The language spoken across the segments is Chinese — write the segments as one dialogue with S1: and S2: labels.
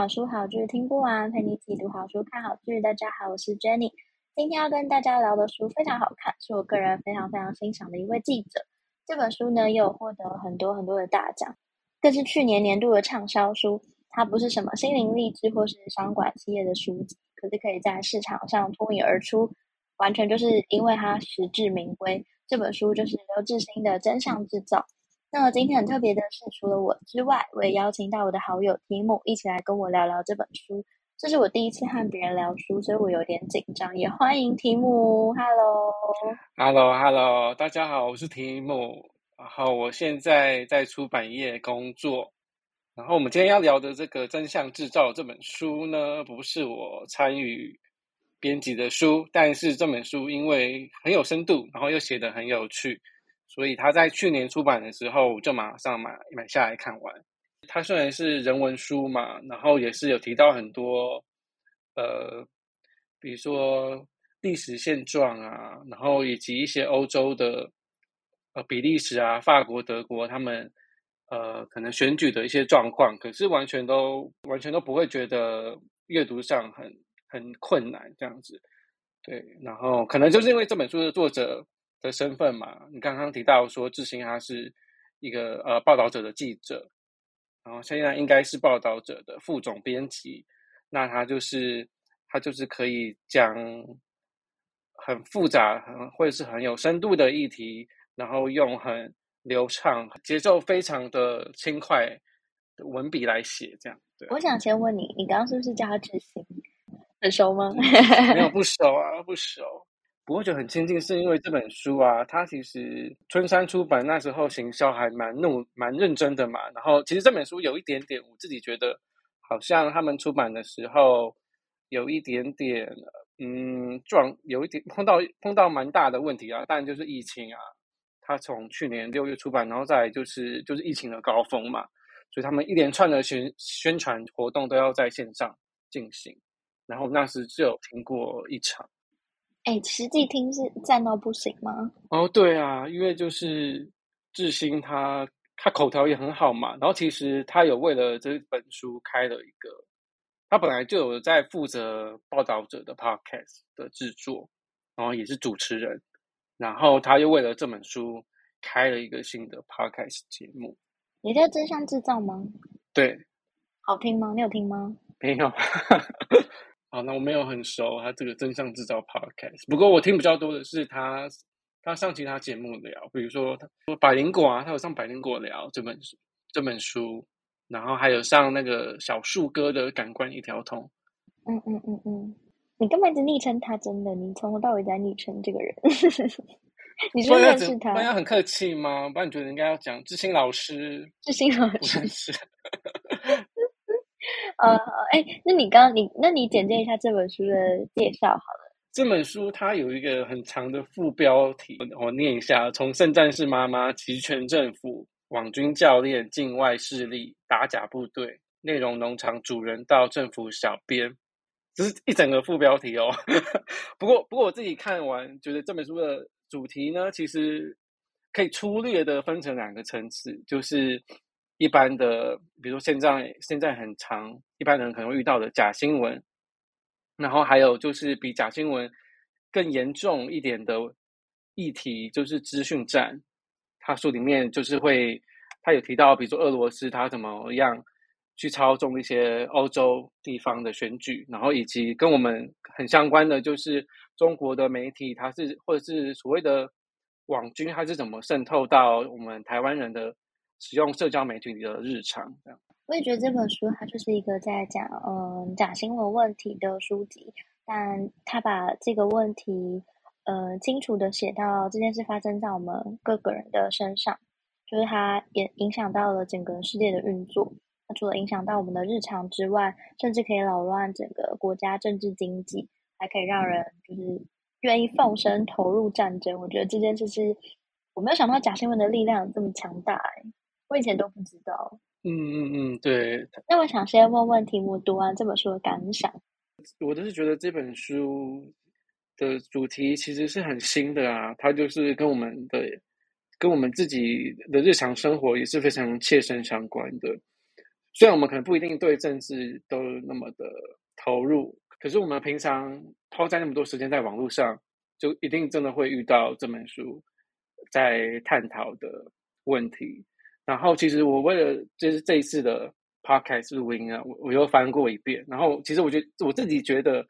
S1: 好书好剧听不完，陪你一起读好书、看好剧。大家好，我是 Jenny。今天要跟大家聊的书非常好看，是我个人非常非常欣赏的一位记者。这本书呢，也有获得很多很多的大奖，更是去年年度的畅销书。它不是什么心灵励志或是商管企业的书籍，可是可以在市场上脱颖而出，完全就是因为它实至名归。这本书就是刘致昕的《真相制造》。那么今天很特别的是，除了我之外，我也邀请到我的好友提姆一起来跟我聊聊这本书。这是我第一次和别人聊书，所以我有点紧张。也欢迎提姆
S2: ，Hello，Hello，Hello，大家好，我是提姆。然后我现在在出版业工作。然后我们今天要聊的这个《真相制造》这本书呢，不是我参与编辑的书，但是这本书因为很有深度，然后又写得很有趣。所以他在去年出版的时候，就马上买买下来看完。他虽然是人文书嘛，然后也是有提到很多，呃，比如说历史现状啊，然后以及一些欧洲的，呃，比利时啊、法国、德国他们，呃，可能选举的一些状况，可是完全都完全都不会觉得阅读上很很困难这样子。对，然后可能就是因为这本书的作者。的身份嘛，你刚刚提到说志兴他是一个呃报道者的记者，然后现在应该是报道者的副总编辑，那他就是他就是可以讲很复杂、很或者是很有深度的议题，然后用很流畅、节奏非常的轻快的文笔来写，这样。对。
S1: 我想先问你，你刚刚是不是叫他志兴？很熟吗？
S2: 没有，不熟啊，不熟。我会觉得很亲近，是因为这本书啊，它其实春山出版那时候行销还蛮弄蛮认真的嘛。然后其实这本书有一点点，我自己觉得好像他们出版的时候有一点点嗯撞，有一点碰到碰到蛮大的问题啊。当然就是疫情啊，它从去年六月出版，然后再就是就是疫情的高峰嘛，所以他们一连串的宣宣传活动都要在线上进行。然后那时只有听过一场。
S1: 哎，实际听是赞到不行吗？
S2: 哦，对啊，因为就是志兴他他口条也很好嘛，然后其实他有为了这本书开了一个，他本来就有在负责报道者的 podcast 的制作，然后也是主持人，然后他又为了这本书开了一个新的 podcast 节目，
S1: 也叫真相制造吗？
S2: 对，
S1: 好听吗？你有听吗？
S2: 没有。好，那我没有很熟他这个真相制造 podcast，不过我听比较多的是他他上其他节目聊，比如说他说百灵果啊，他有上百灵果聊这本书这本书，然后还有上那个小树哥的感官一条通。
S1: 嗯嗯嗯嗯，你根本一直昵称他？真的，你从头到尾在昵称这个人。你是认识他？
S2: 不要很客气吗？不然你觉得应该要讲志新老师？
S1: 志新老师。呃，哎，那你刚刚你，那你简介一下这本书的介绍好了。
S2: 这本书它有一个很长的副标题，我念一下：从圣战士妈妈、集权政府、网军教练、境外势力、打假部队、内容农场主人到政府小编，这是一整个副标题哦。不过，不过我自己看完，觉得这本书的主题呢，其实可以粗略的分成两个层次，就是。一般的，比如说现在现在很常，一般人可能会遇到的假新闻，然后还有就是比假新闻更严重一点的议题，就是资讯战。他书里面就是会，他有提到，比如说俄罗斯他怎么样去操纵一些欧洲地方的选举，然后以及跟我们很相关的就是中国的媒体，它是或者是所谓的网军，它是怎么渗透到我们台湾人的。使用社交媒体的日常，这样。
S1: 我也觉得这本书它就是一个在讲嗯假新闻问题的书籍，但他把这个问题呃清楚的写到这件事发生在我们各个人的身上，就是它也影响到了整个世界的运作。它除了影响到我们的日常之外，甚至可以扰乱整个国家政治经济，还可以让人就是愿意放声投入战争。我觉得这件事是我没有想到假新闻的力量这么强大，哎，我以前都不知道。
S2: 嗯嗯嗯，对。
S1: 那我想先问问题目，读完这本书的感想。
S2: 我都是觉得这本书的主题其实是很新的啊，它就是跟我们的、跟我们自己的日常生活也是非常切身相关的。虽然我们可能不一定对政治都那么的投入，可是我们平常抛在那么多时间在网络上，就一定真的会遇到这本书在探讨的问题。然后，其实我为了就是这一次的 podcast 录音啊，我我又翻过一遍。然后，其实我觉得我自己觉得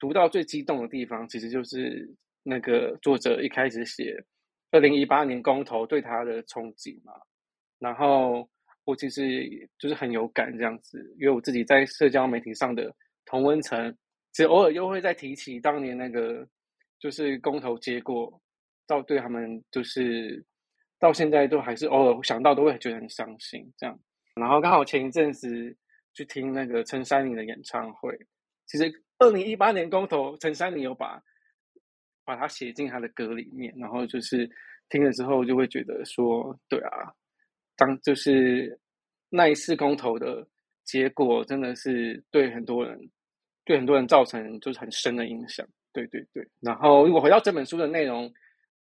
S2: 读到最激动的地方，其实就是那个作者一开始写二零一八年公投对他的冲击嘛。然后我其实就是很有感这样子，因为我自己在社交媒体上的同温层，其实偶尔又会再提起当年那个就是公投结果，到对他们就是。到现在都还是偶尔想到都会觉得很伤心，这样。然后刚好前一阵子去听那个陈珊妮的演唱会，其实二零一八年公投，陈珊妮有把把它写进他的歌里面，然后就是听了之后就会觉得说，对啊，当就是那一次公投的结果，真的是对很多人对很多人造成就是很深的影响，对对对。然后如果回到这本书的内容。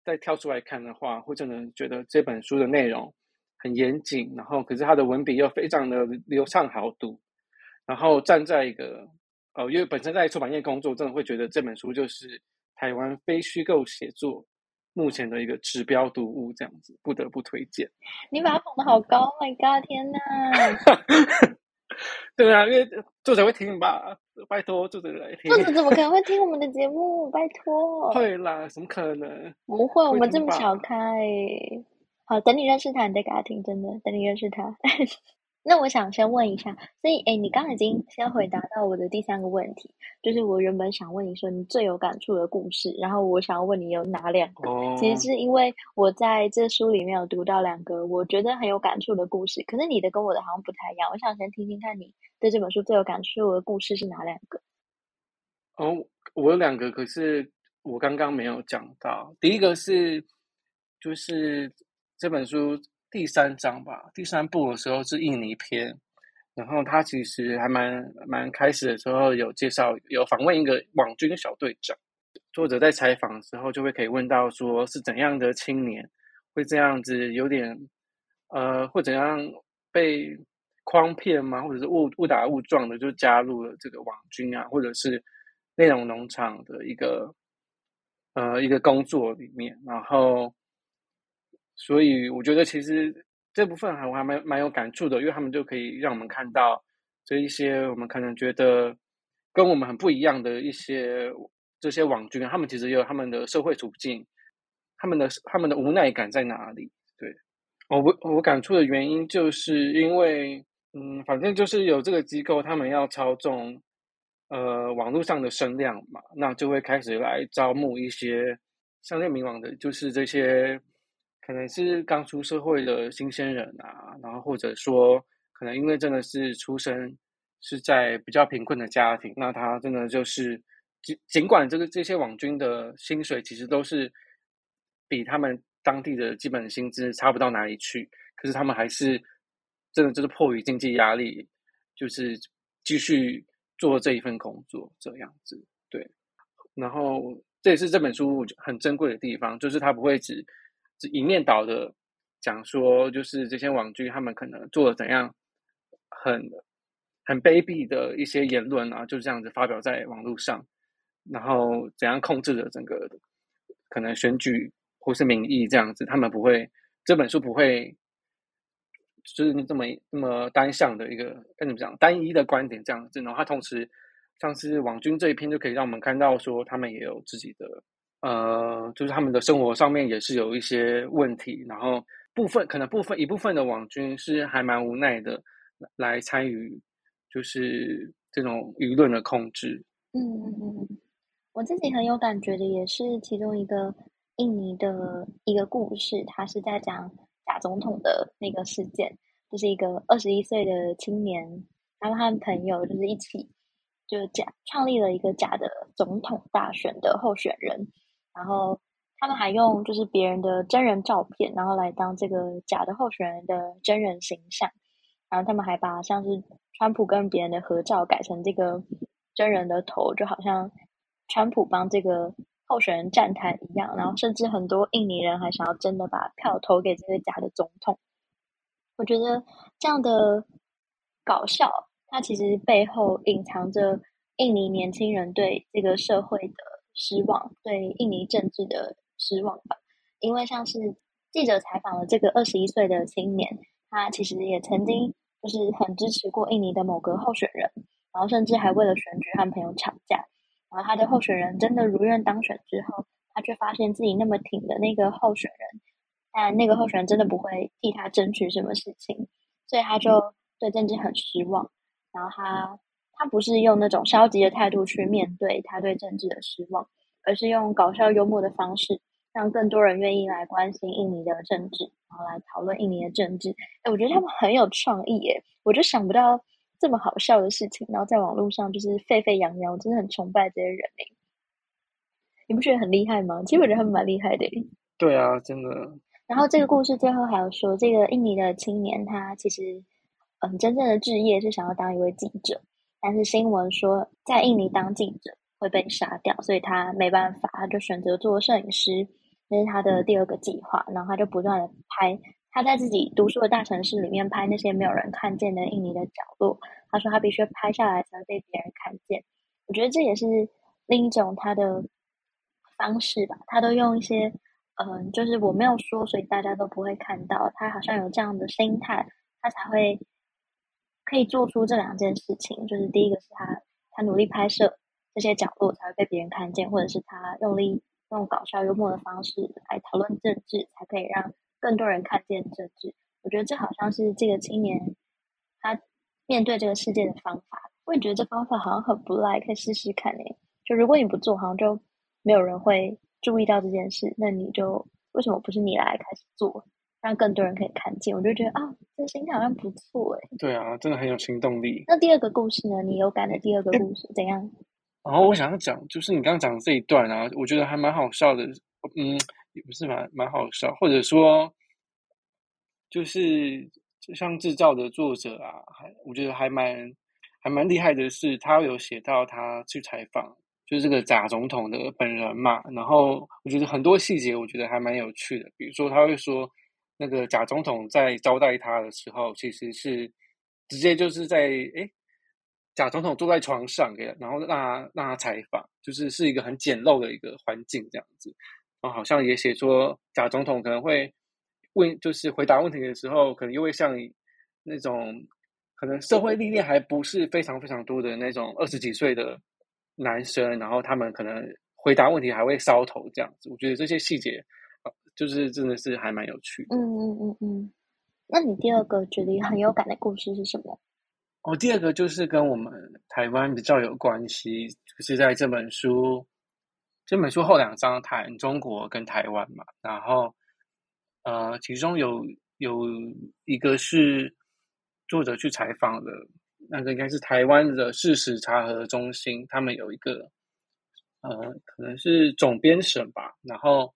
S2: 再挑出来看的话，会真的觉得这本书的内容很严谨，然后可是它的文笔又非常的流畅好读，然后站在一个呃，因为本身在出版业工作，真的会觉得这本书就是台湾非虚构写作目前的一个指标读物，这样子不得不推荐。
S1: 你把它捧得好高，Oh my God，天哪！
S2: 对啊，因为作者会听吧？拜托作者来听。
S1: 作者怎么可能会听我们的节目？拜托。
S2: 会啦，怎么可能？
S1: 不会，我们这么小开。好，等你认识他，你再给他听。真的，等你认识他。那我想先问一下，所以，哎，你刚刚已经先回答到我的第三个问题，就是我原本想问你说你最有感触的故事，然后我想要问你有哪两个？哦、其实是因为我在这书里面有读到两个我觉得很有感触的故事，可是你的跟我的好像不太一样。我想先听听看你对这本书最有感触的故事是哪两个？
S2: 哦，我有两个，可是我刚刚没有讲到。第一个是，就是这本书。第三章吧，第三部的时候是印尼篇，然后他其实还蛮蛮开始的时候有介绍，有访问一个网军小队长，作者在采访的时候就会可以问到说是怎样的青年会这样子有点呃会怎样被诓骗吗？或者是误误打误撞的就加入了这个网军啊，或者是内容农场的一个呃一个工作里面，然后。所以我觉得其实这部分还我还蛮蛮有感触的，因为他们就可以让我们看到这一些我们可能觉得跟我们很不一样的一些这些网军，他们其实也有他们的社会处境，他们的他们的无奈感在哪里？对，我我感触的原因就是因为嗯，反正就是有这个机构，他们要操纵呃网络上的声量嘛，那就会开始来招募一些相对迷惘的，就是这些。可能是刚出社会的新鲜人啊，然后或者说，可能因为真的是出生是在比较贫困的家庭，那他真的就是尽尽管这个这些网军的薪水其实都是比他们当地的基本薪资差不到哪里去，可是他们还是真的就是迫于经济压力，就是继续做这一份工作这样子。对，然后这也是这本书很珍贵的地方，就是它不会只。一面倒的讲说，就是这些网军他们可能做了怎样很很卑鄙的一些言论啊，就这样子发表在网络上，然后怎样控制了整个可能选举或是民意这样子，他们不会这本书不会就是这么这么单向的一个跟你们讲单一的观点这样子，然后他同时像是网军这一篇就可以让我们看到说他们也有自己的。呃，就是他们的生活上面也是有一些问题，然后部分可能部分一部分的网军是还蛮无奈的来参与，就是这种舆论的控制。
S1: 嗯嗯嗯，我自己很有感觉的也是其中一个印尼的一个故事，他是在讲假总统的那个事件。就是一个二十一岁的青年，他们和朋友就是一起就假创立了一个假的总统大选的候选人，然后他们还用就是别人的真人照片，然后来当这个假的候选人的真人形象，然后他们还把像是川普跟别人的合照改成这个真人的头，就好像川普帮这个候选人站台一样，然后甚至很多印尼人还想要真的把票投给这个假的总统。我觉得这样的搞笑，它其实背后隐藏着印尼年轻人对这个社会的失望，对印尼政治的失望吧。因为像是记者采访了这个二十一岁的青年，他其实也曾经就是很支持过印尼的某个候选人，然后甚至还为了选举和朋友吵架。然后他的候选人真的如愿当选之后，他却发现自己那么挺的那个候选人。但那个候选人真的不会替他争取什么事情，所以他就对政治很失望。然后他他不是用那种消极的态度去面对他对政治的失望，而是用搞笑幽默的方式，让更多人愿意来关心印尼的政治，然后来讨论印尼的政治。哎，我觉得他们很有创意耶，我就想不到这么好笑的事情，然后在网络上就是沸沸扬扬，我真的很崇拜这些人哎。你不觉得很厉害吗？其实我觉得他们蛮厉害的。
S2: 对啊，真的。
S1: 然后这个故事最后还有说，这个印尼的青年他其实，嗯，真正的志业是想要当一位记者，但是新闻说在印尼当记者会被杀掉，所以他没办法，他就选择做摄影师，这是他的第二个计划。然后他就不断的拍，他在自己读书的大城市里面拍那些没有人看见的印尼的角落。他说他必须拍下来才会被别人看见。我觉得这也是另一种他的方式吧，他都用一些。嗯，就是我没有说，所以大家都不会看到。他好像有这样的心态，他才会可以做出这两件事情。就是第一个是他，他努力拍摄这些角落才会被别人看见，或者是他用力用搞笑幽默的方式来讨论政治，才可以让更多人看见政治。我觉得这好像是这个青年他面对这个世界的方法。我也觉得这方法好像很不赖，可以试试看诶。就如果你不做，好像就没有人会。注意到这件事，那你就为什么不是你来开始做，让更多人可以看见？我就觉得啊，这个心态好像不错哎。
S2: 对啊，真的很有行动力。
S1: 那第二个故事呢？你有感的第二个故事怎样？
S2: 然后我想要讲，就是你刚刚讲的这一段啊，我觉得还蛮好笑的。嗯，也不是蛮蛮好笑，或者说，就是像制造的作者啊，还我觉得还蛮还蛮厉害的是，他有写到他去采访。就是这个假总统的本人嘛，然后我觉得很多细节，我觉得还蛮有趣的。比如说，他会说，那个假总统在招待他的时候，其实是直接就是在诶，假总统坐在床上给，然后让他让他采访，就是是一个很简陋的一个环境这样子。然后好像也写说，假总统可能会问，就是回答问题的时候，可能又会像那种可能社会历练还不是非常非常多的那种二十几岁的。男生，然后他们可能回答问题还会搔头这样子，我觉得这些细节，就是真的是还蛮有趣的。
S1: 嗯嗯嗯嗯。那你第二个觉得很有感的故事是什么？
S2: 哦，第二个就是跟我们台湾比较有关系，就是在这本书，这本书后两章谈中国跟台湾嘛，然后呃，其中有有一个是作者去采访的。那个应该是台湾的事实查核中心，他们有一个，呃，可能是总编审吧。然后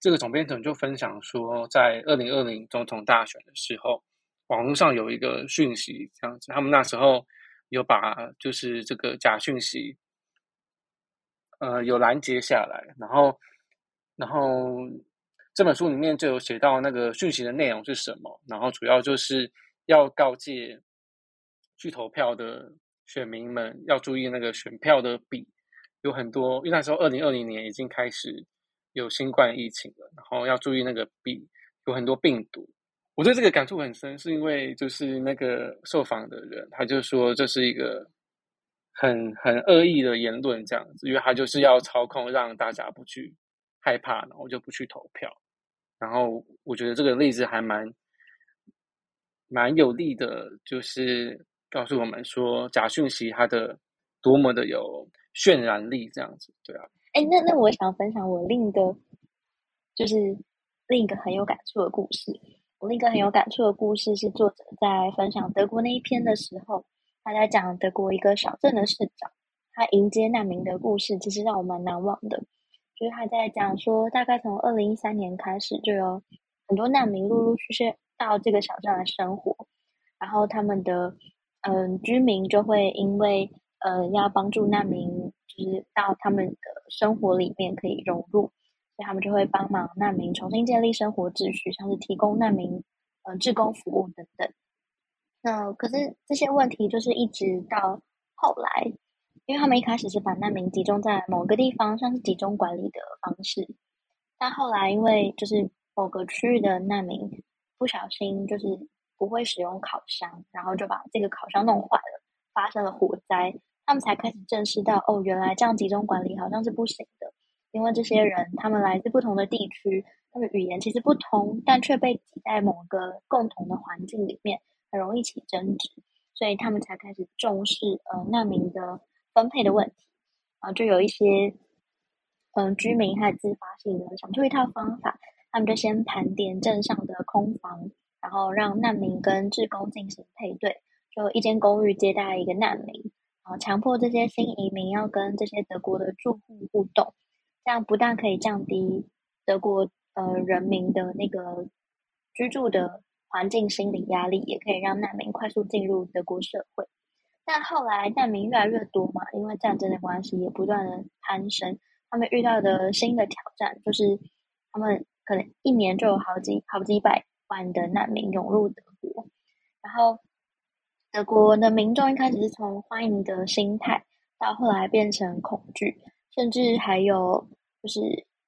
S2: 这个总编总就分享说，在二零二零总统大选的时候，网络上有一个讯息，这样子，他们那时候有把就是这个假讯息，呃，有拦截下来。然后，然后这本书里面就有写到那个讯息的内容是什么，然后主要就是要告诫。去投票的选民们要注意那个选票的笔，有很多，因为那时候二零二零年已经开始有新冠疫情了，然后要注意那个病有很多病毒。我对这个感触很深，是因为就是那个受访的人，他就说这是一个很很恶意的言论，这样子，因为他就是要操控让大家不去害怕，然后就不去投票。然后我觉得这个例子还蛮蛮有力的，就是。告诉我们说，假讯息它的多么的有渲染力，这样子，对啊。
S1: 哎，那那我想分享我另一个，就是另一个很有感触的故事。我另一个很有感触的故事是，作者在分享德国那一篇的时候，他在讲德国一个小镇的市长，他迎接难民的故事，其实让我蛮难忘的。就是他在讲说，大概从二零一三年开始，就有很多难民陆陆续续到这个小镇来生活，然后他们的嗯、居民就会因为呃要帮助难民，就是到他们的生活里面可以融入。所以他们就会帮忙难民重新建立生活秩序，像是提供难民呃志工服务等等。那可是这些问题就是一直到后来，因为他们一开始是把难民集中在某个地方，像是集中管理的方式。但后来因为就是某个区域的难民不小心就是不会使用烤箱，然后就把这个烤箱弄坏了，发生了火灾，他们才开始正视到哦，原来这样集中管理好像是不行的。因为这些人，他们来自不同的地区，他们语言其实不同，但却被挤在某个共同的环境里面，很容易起争执，所以他们才开始重视呃难民的分配的问题。啊，就有一些嗯、居民还自发性的想出一套方法，他们就先盘点镇上的空房，然后让难民跟志工进行配对，就一间公寓接待一个难民，然后强迫这些新移民要跟这些德国的住户互动。这样不但可以降低德国呃人民的那个居住的环境心理压力，也可以让难民快速进入德国社会。但后来难民越来越多嘛，因为战争的关系，也不断的攀升。他们遇到的新的挑战就是，他们可能一年就有好几好几百万的难民涌入德国，然后德国的民众一开始是从欢迎的心态，到后来变成恐惧。甚至还有就是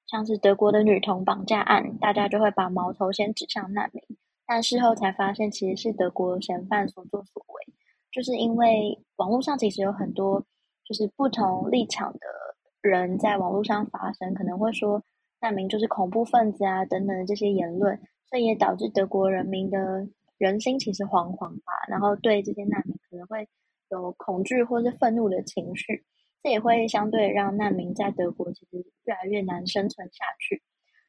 S1: 像是德国的女童绑架案，大家就会把矛头先指向难民，但事后才发现其实是德国嫌犯所作所为，就是因为网络上其实有很多就是不同立场的人在网络上发声，可能会说难民就是恐怖分子啊等等的这些言论，所以也导致德国人民的人心其实惶惶吧，然后对这些难民可能会有恐惧或是愤怒的情绪。这也会相对让难民在德国其实越来越难生存下去。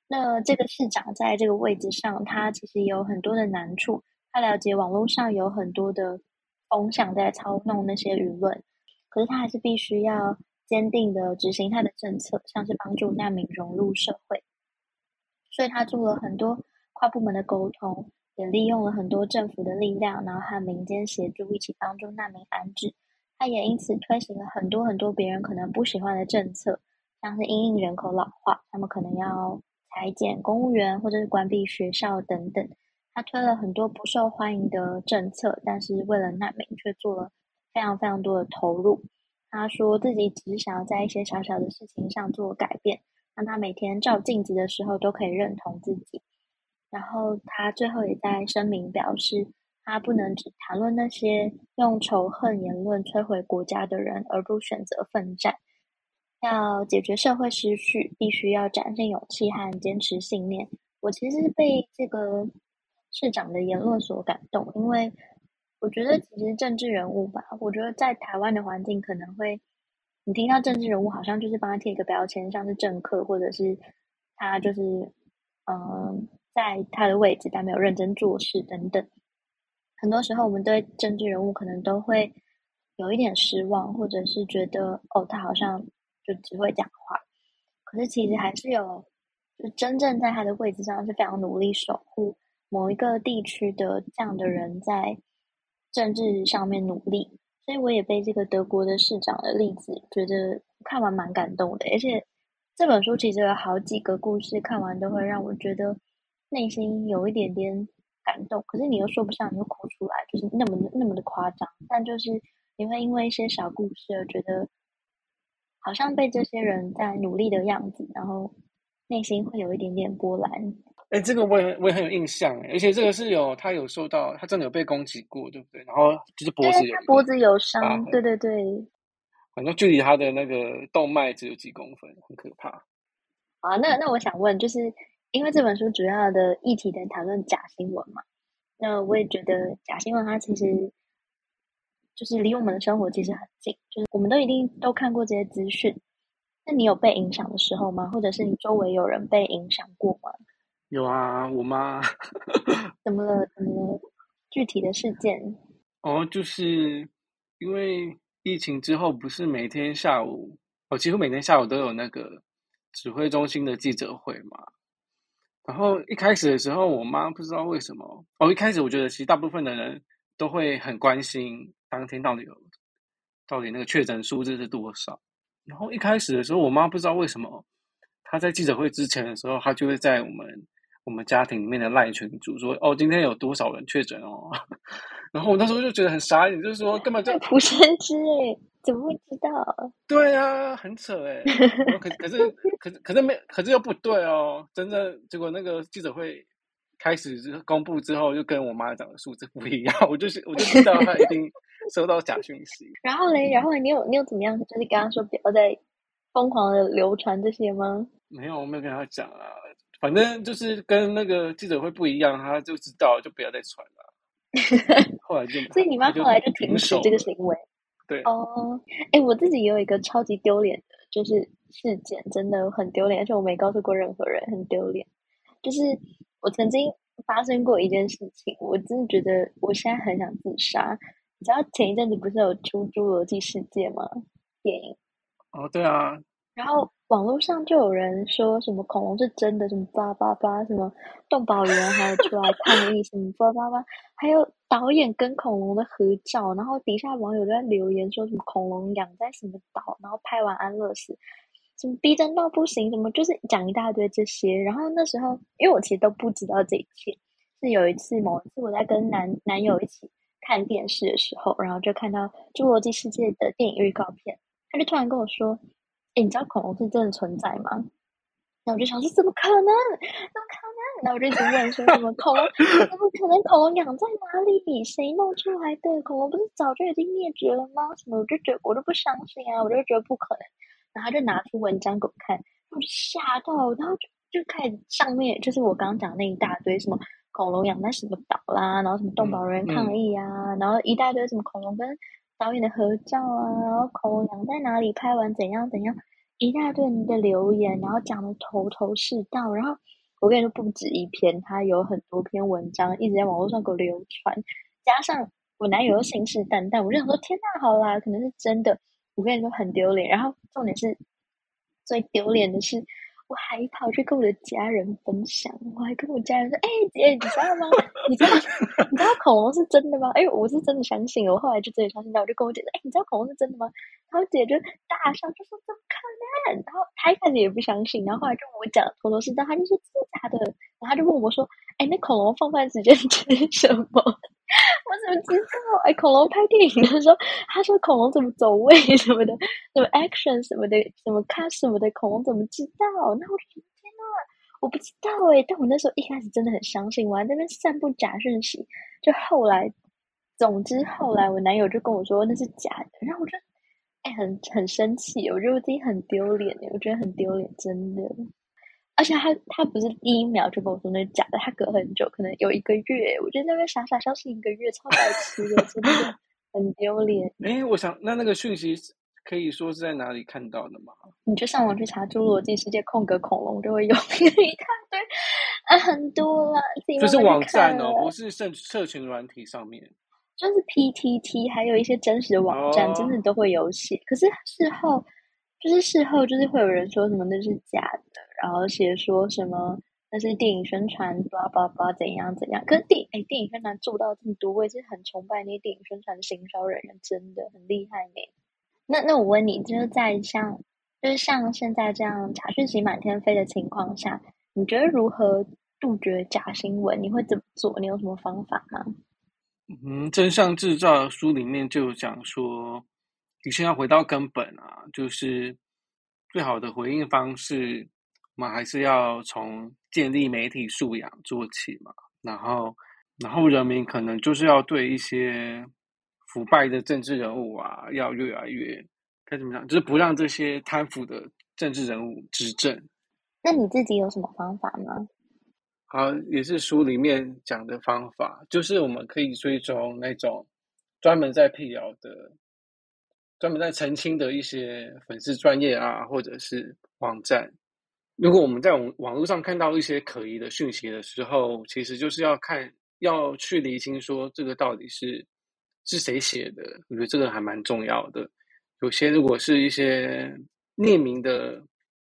S1: 那这个市长在这个位置上，他其实也有很多的难处。他了解网络上有很多的风向在操弄那些舆论，可是他还是必须要坚定的执行他的政策，像是帮助难民融入社会。所以他做了很多跨部门的沟通，也利用了很多政府的力量，然后和民间协助一起帮助难民安置。他也因此推行了很多很多别人可能不喜欢的政策，像是因应人口老化，他们可能要裁减公务员或者是关闭学校等等。他推了很多不受欢迎的政策，但是为了难民却做了非常非常多的投入。他说自己只是想要在一些小小的事情上做改变，让他每天照镜子的时候都可以认同自己。然后他最后也在声明表示。他不能只谈论那些用仇恨言论摧毁国家的人，而不选择奋战。要解决社会失序，必须要展现勇气和坚持信念。我其实是被这个市长的言论所感动，因为我觉得其实政治人物吧，我觉得在台湾的环境可能会，你听到政治人物好像就是帮他贴一个标签，像是政客，或者是他就是嗯，在他的位置但没有认真做事等等。很多时候，我们对政治人物可能都会有一点失望，或者是觉得哦，他好像就只会讲话。可是其实还是有，就真正在他的位置上是非常努力守护某一个地区的这样的人，在政治上面努力。所以我也被这个德国的市长的例子觉得看完蛮感动的。而且这本书其实有好几个故事，看完都会让我觉得内心有一点点。感动，可是你又说不上，你又哭出来，就是那么那么的夸张。但就是你会因为一些小故事而觉得，好像被这些人在努力的样子，然后内心会有一点点波澜。
S2: 哎、欸，这个我也我也很有印象，而且这个是有他有受到，他真的有被攻击过，对不对？然后就是脖子有，他
S1: 脖子有伤，对对对。
S2: 反正距离他的那个动脉只有几公分，很可怕。
S1: 啊，那那我想问，就是。因为这本书主要的议题在讨论假新闻嘛，那我也觉得假新闻它其实就是离我们的生活其实很近，就是我们都一定都看过这些资讯。那你有被影响的时候吗？或者是你周围有人被影响过吗？
S2: 有啊，我妈。
S1: 怎么了？怎么了？具体的事件？
S2: 哦，就是因为疫情之后，不是每天下午，哦，几乎每天下午都有那个指挥中心的记者会嘛。然后一开始的时候，我妈不知道为什么，哦，一开始我觉得其实大部分的人都会很关心当天到底有到底那个确诊数字是多少。然后一开始的时候，我妈不知道为什么，她在记者会之前的时候，她就会在我们我们家庭里面的赖群组说：“哦，今天有多少人确诊哦。”然后我那时候就觉得很傻眼，就是说根本就
S1: 不先知诶，怎么会知道？
S2: 对啊，很扯诶。可 可是可是可是没可是又不对哦，真的结果那个记者会开始公布之后，就跟我妈讲的数字不一样，我就是我就知道她一定。收到假讯息，
S1: 然后嘞，然后你有你有怎么样？就是刚刚说不要再疯狂的流传这些吗？
S2: 没有，我没有跟他讲啊。反正就是跟那个记者会不一样，他就知道就不要再传了。后来就，
S1: 所以你妈后来就停止这个行为。
S2: 对
S1: 哦，哎，我自己也有一个超级丢脸的，就是事件，真的很丢脸，而且我没告诉过任何人，很丢脸。就是我曾经发生过一件事情，我真的觉得我现在很想自杀。你知道前一阵子不是有出《侏罗纪世界》吗？电影。
S2: 哦，对啊。
S1: 然后网络上就有人说什么恐龙是真的，什么八八八，什么动保员还有出来抗议，什么八八八，还有导演跟恐龙的合照，然后底下网友都在留言说什么恐龙养在什么岛，然后拍完安乐死，什么逼真到不行，什么就是讲一大堆这些。然后那时候，因为我其实都不知道这一切，是有一次某一次我在跟男男友一起。看电视的时候，然后就看到《侏罗纪世界》的电影预告片，他就突然跟我说：“诶，你知道恐龙是真的存在吗？”然后我就想说：“怎么可能？怎么可能？”然后我就一直问说：“什么恐龙？怎么可能？恐龙养在哪里？谁弄出来的？恐龙不是早就已经灭绝了吗？”什么？我就觉得我都不相信啊，我就觉得不可能。然后他就拿出文章给我看，我就吓到，然后就就开始上面就是我刚刚讲的那一大堆什么。恐龙养在什么岛啦？然后什么动保人抗议啊？嗯嗯、然后一大堆什么恐龙跟导演的合照啊？然后口粮在哪里？拍完怎样怎样？一大堆人的留言，然后讲的头头是道。然后我跟你说，不止一篇，他有很多篇文章一直在网络上给我流传。加上我男友又信誓旦旦，我就想说：天呐，好啦，可能是真的。我跟你说很丢脸。然后重点是最丢脸的是。我还跑去跟我的家人分享，我还跟我家人说：“哎、欸，姐，你知道吗？你知道你知道恐龙是真的吗？”哎，我是真的相信，我后来就真的相信到，我就跟我姐说：“哎、欸，你知道恐龙是真的吗？”然后姐就大笑，就说：“怎么可能？”然后她一开始也不相信，然后后来就跟我讲头头是道，她就说：“真的假的？”然后她就问我说：“哎、欸，那恐龙放饭时间 吃什么？”我怎么知道？哎，恐龙拍电影的时候，他说恐龙怎么走位什么的，什么 action 什么的，什么 cut 什么的，恐龙怎么知道？那我说天哪，我不知道哎。但我那时候一开始真的很相信，我还在那边散布假讯息。就后来，总之后来我男友就跟我说那是假的，然后我就哎很很生气，我觉得我自己很丢脸哎，我觉得很丢脸，真的。而且他他不是第一秒就跟我说那是假的，他隔很久，可能有一个月，我觉得那边傻傻相信一个月，超白痴的，真的很丢脸。
S2: 哎，我想那那个讯息可以说是在哪里看到的吗？
S1: 你就上网去查《侏罗纪世界》空格恐龙，就会有一大堆啊，很多啦。
S2: 这是网站哦，不是社社群软体上面，
S1: 就是 PTT，还有一些真实的网站，哦、真的都会有写。可是事后。就是事后，就是会有人说什么那是假的，然后写说什么那是电影宣传，叭叭叭怎样怎样。可是电哎，电影宣传做到这么多，我也是很崇拜那些电影宣传的行销人员，真的很厉害呢。那那我问你，就是在像就是像现在这样假讯息满天飞的情况下，你觉得如何杜绝假新闻？你会怎么做？你有什么方法吗？
S2: 嗯，真相制造书里面就讲说。你先要回到根本啊，就是最好的回应方式，我们还是要从建立媒体素养做起嘛。然后，然后人民可能就是要对一些腐败的政治人物啊，要越来越该怎么讲，就是不让这些贪腐的政治人物执政。
S1: 那你自己有什么方法吗？
S2: 好，也是书里面讲的方法，就是我们可以追踪那种专门在辟谣的。专门在澄清的一些粉丝专业啊，或者是网站，如果我们在网网络上看到一些可疑的讯息的时候，其实就是要看，要去厘清说这个到底是是谁写的。我觉得这个还蛮重要的。有些如果是一些匿名的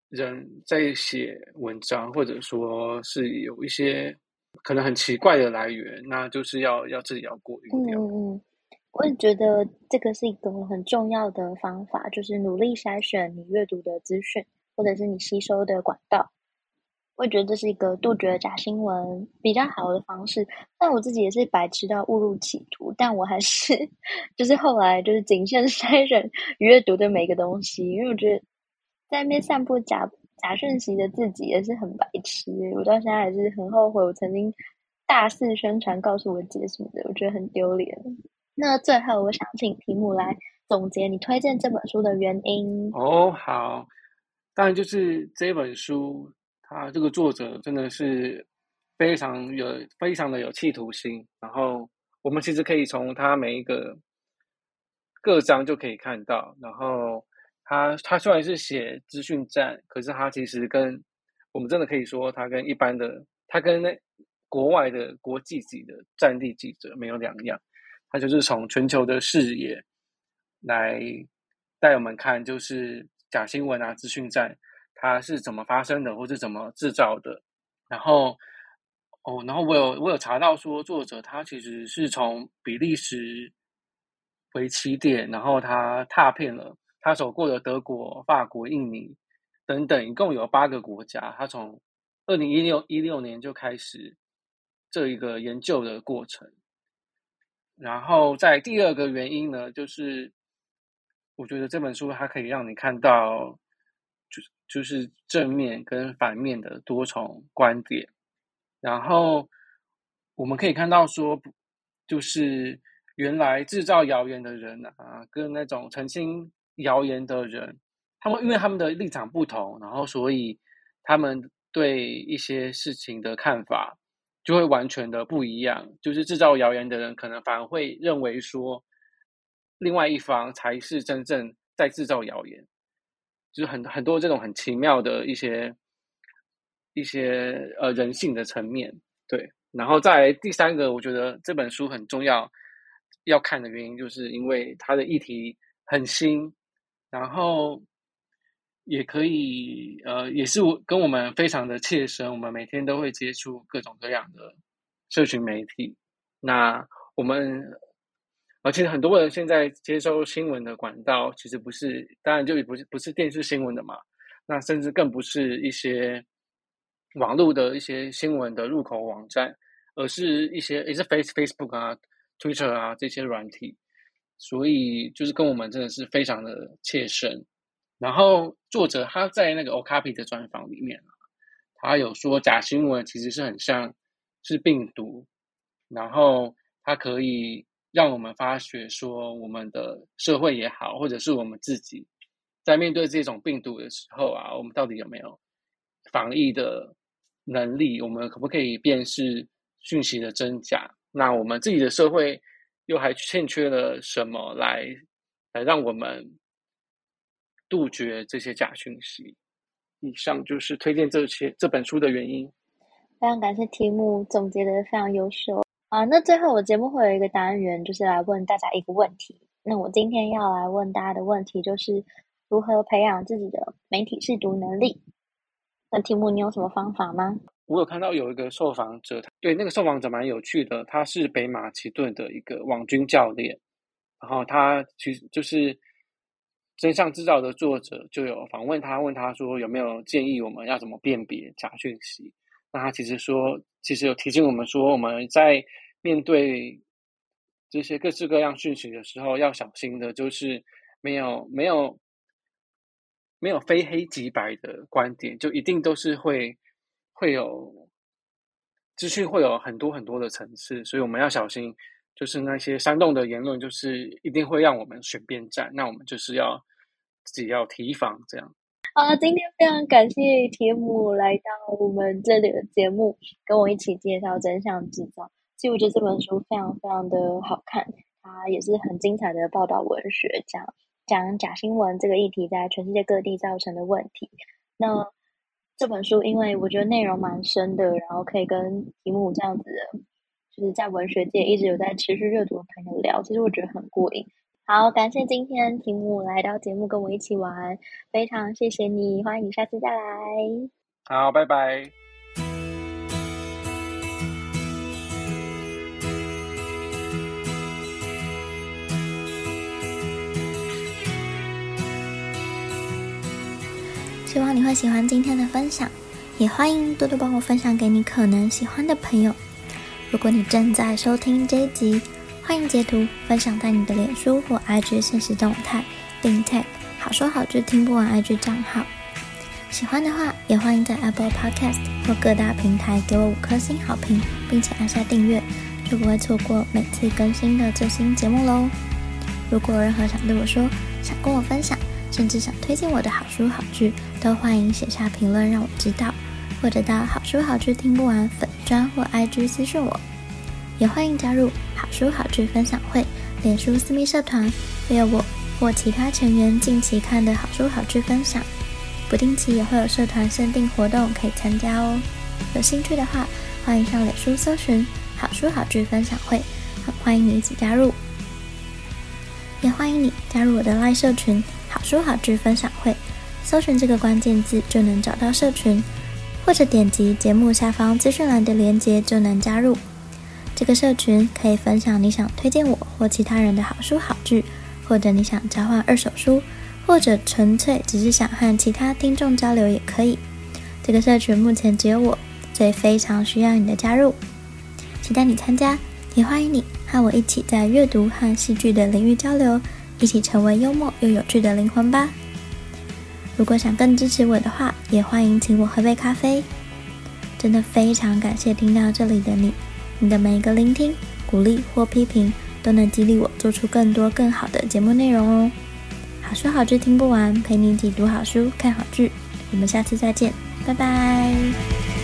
S2: 人在写文章，或者说是有一些可能很奇怪的来源，那就是要要自己要过滤掉。
S1: 嗯嗯，我也觉得这个是一个很重要的方法，就是努力筛选你阅读的资讯。或者是你吸收的管道，我也觉得这是一个杜绝假新闻比较好的方式。但我自己也是白痴到误入歧途，但我还是就是后来就是谨慎筛选阅读的每个东西，因为我觉得在那边散布假假讯息的自己也是很白痴。我到现在还是很后悔，我曾经大肆宣传告诉我姐什么的，我觉得很丢脸。那最后，我想请题目来总结你推荐这本书的原因。
S2: 哦，好。当然，就是这本书，它这个作者真的是非常有、非常的有企图心。然后，我们其实可以从他每一个各章就可以看到。然后，他他虽然是写资讯战，可是他其实跟我们真的可以说，他跟一般的，他跟那国外的国际级的战地记者没有两样。他就是从全球的视野来带我们看，就是。假新闻啊，资讯战，它是怎么发生的，或是怎么制造的？然后，哦，然后我有我有查到说，作者他其实是从比利时为起点，然后他踏遍了他走过的德国、法国、印尼等等，一共有八个国家。他从二零一六一六年就开始这一个研究的过程。然后，在第二个原因呢，就是。我觉得这本书它可以让你看到，就是就是正面跟反面的多重观点。然后我们可以看到说，就是原来制造谣言的人啊，跟那种澄清谣言的人，他们因为他们的立场不同，然后所以他们对一些事情的看法就会完全的不一样。就是制造谣言的人可能反而会认为说。另外一方才是真正在制造谣言，就是很很多这种很奇妙的一些一些呃人性的层面，对。然后在第三个，我觉得这本书很重要要看的原因，就是因为它的议题很新，然后也可以呃也是我跟我们非常的切身，我们每天都会接触各种各样的社群媒体，那我们。而且很多人现在接收新闻的管道，其实不是，当然就不是不是电视新闻的嘛，那甚至更不是一些网络的一些新闻的入口网站，而是一些也是 Face Facebook 啊、Twitter 啊这些软体，所以就是跟我们真的是非常的切身。然后作者他在那个 Okapi 的专访里面，他有说假新闻其实是很像是病毒，然后它可以。让我们发觉说，我们的社会也好，或者是我们自己，在面对这种病毒的时候啊，我们到底有没有防疫的能力？我们可不可以辨识讯息的真假？那我们自己的社会又还欠缺了什么来来让我们杜绝这些假讯息？以上就是推荐这些这本书的原因。
S1: 非常感谢题目总结的非常优秀。啊，那最后我节目会有一个单元，就是来问大家一个问题。那我今天要来问大家的问题，就是如何培养自己的媒体识读能力。那题目你有什么方法吗？
S2: 我有看到有一个受访者，对那个受访者蛮有趣的，他是北马其顿的一个网军教练，然后他其实就是真相制造的作者，就有访问他，问他说有没有建议我们要怎么辨别假讯息。那他其实说，其实有提醒我们说，我们在面对这些各式各样讯息的时候，要小心的，就是没有没有没有非黑即白的观点，就一定都是会会有资讯会有很多很多的层次，所以我们要小心，就是那些煽动的言论，就是一定会让我们选边站，那我们就是要自己要提防这样。
S1: 好，今天非常感谢铁母来到我们这里的节目，跟我一起介绍《真相制造》。其实我觉得这本书非常非常的好看，它也是很精彩的报道文学，讲讲假新闻这个议题在全世界各地造成的问题。那
S3: 这本书，因为我觉得内容蛮深的，然后可以跟题目这样子的，就是在文学界一直有在持续阅读的朋友聊，其实我觉得很过瘾。好，感谢今天题目来到节目跟我一起玩，非常谢谢你，欢迎你下次再来。
S2: 好，拜拜。
S1: 希望你会喜欢今天的分享，也欢迎多多帮我分享给你可能喜欢的朋友。如果你正在收听这一集，欢迎截图分享在你的脸书或 IG 现实动态，并 tag 好说好剧听不完 IG 账号。喜欢的话，也欢迎在 Apple Podcast 或各大平台给我五颗星好评，并且按下订阅，就不会错过每次更新的最新节目喽。如果有任何想对我说，想跟我分享，甚至想推荐我的好书好剧，都欢迎写下评论让我知道，或者到好书好剧听不完粉专或 IG 私讯我，也欢迎加入书好剧分享会脸书私密社团，会有我或其他成员近期看的好书好剧分享，不定期也会有社团限定活动可以参加哦。有兴趣的话，欢迎上脸书搜寻好书好剧分享会，欢迎你一起加入，也欢迎你加入我的 LINE 社群。好书好剧分享会，搜寻这个关键字就能找到社群，或者点击节目下方资讯栏的链接就能加入。这个社群可以分享你想推荐我或其他人的好书好剧，或者你想交换二手书，或者纯粹只是想和其他听众交流也可以。这个社群目前只有我，所以非常需要你的加入，期待你参加，也欢迎你和我一起在阅读和戏剧的领域交流。一起成为幽默又有趣的灵魂吧！如果想更支持我的话，也欢迎请我喝杯咖啡。真的非常感谢听到这里的你，你的每一个聆听、鼓励或批评，都能激励我做出更多更好的节目内容哦。好书好剧听不完，陪你一起读好书、看好剧。我们下次再见，拜拜。